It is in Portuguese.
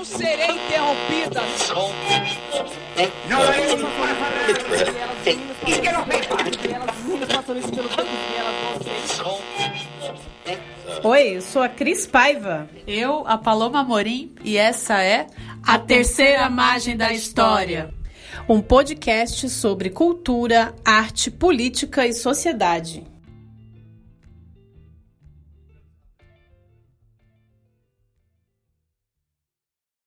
não serei interrompida. Oi, sou a Cris Paiva. Eu, a Paloma Morim, e essa é A Terceira Margem da História. Um podcast sobre cultura, arte, política e sociedade.